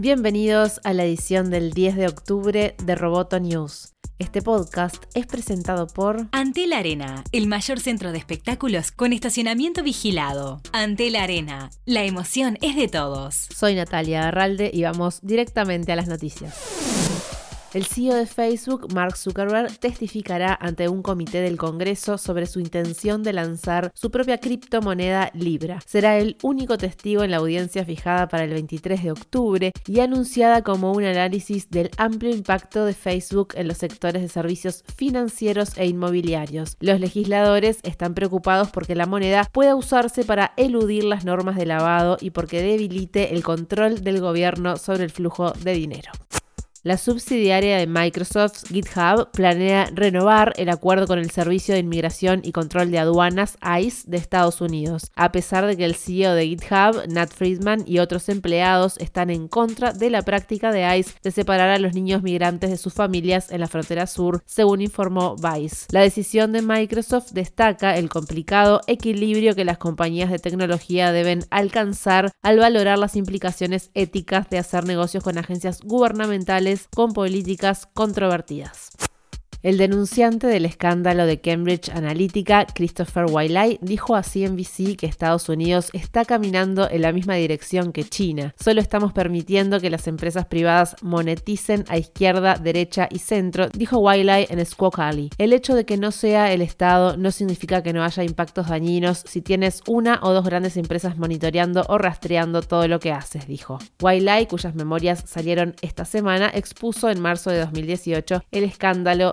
Bienvenidos a la edición del 10 de octubre de Roboto News. Este podcast es presentado por Antel Arena, el mayor centro de espectáculos con estacionamiento vigilado. Antel Arena, la emoción es de todos. Soy Natalia Arralde y vamos directamente a las noticias. El CEO de Facebook, Mark Zuckerberg, testificará ante un comité del Congreso sobre su intención de lanzar su propia criptomoneda Libra. Será el único testigo en la audiencia fijada para el 23 de octubre y anunciada como un análisis del amplio impacto de Facebook en los sectores de servicios financieros e inmobiliarios. Los legisladores están preocupados porque la moneda pueda usarse para eludir las normas de lavado y porque debilite el control del gobierno sobre el flujo de dinero. La subsidiaria de Microsoft, GitHub, planea renovar el acuerdo con el Servicio de Inmigración y Control de Aduanas, ICE, de Estados Unidos, a pesar de que el CEO de GitHub, Nat Friedman, y otros empleados están en contra de la práctica de ICE de separar a los niños migrantes de sus familias en la frontera sur, según informó Vice. La decisión de Microsoft destaca el complicado equilibrio que las compañías de tecnología deben alcanzar al valorar las implicaciones éticas de hacer negocios con agencias gubernamentales con políticas controvertidas. El denunciante del escándalo de Cambridge Analytica, Christopher Wiley, dijo a CNBC que Estados Unidos está caminando en la misma dirección que China. Solo estamos permitiendo que las empresas privadas moneticen a izquierda, derecha y centro, dijo Wiley en Squawk El hecho de que no sea el Estado no significa que no haya impactos dañinos si tienes una o dos grandes empresas monitoreando o rastreando todo lo que haces, dijo. Wiley, cuyas memorias salieron esta semana, expuso en marzo de 2018 el escándalo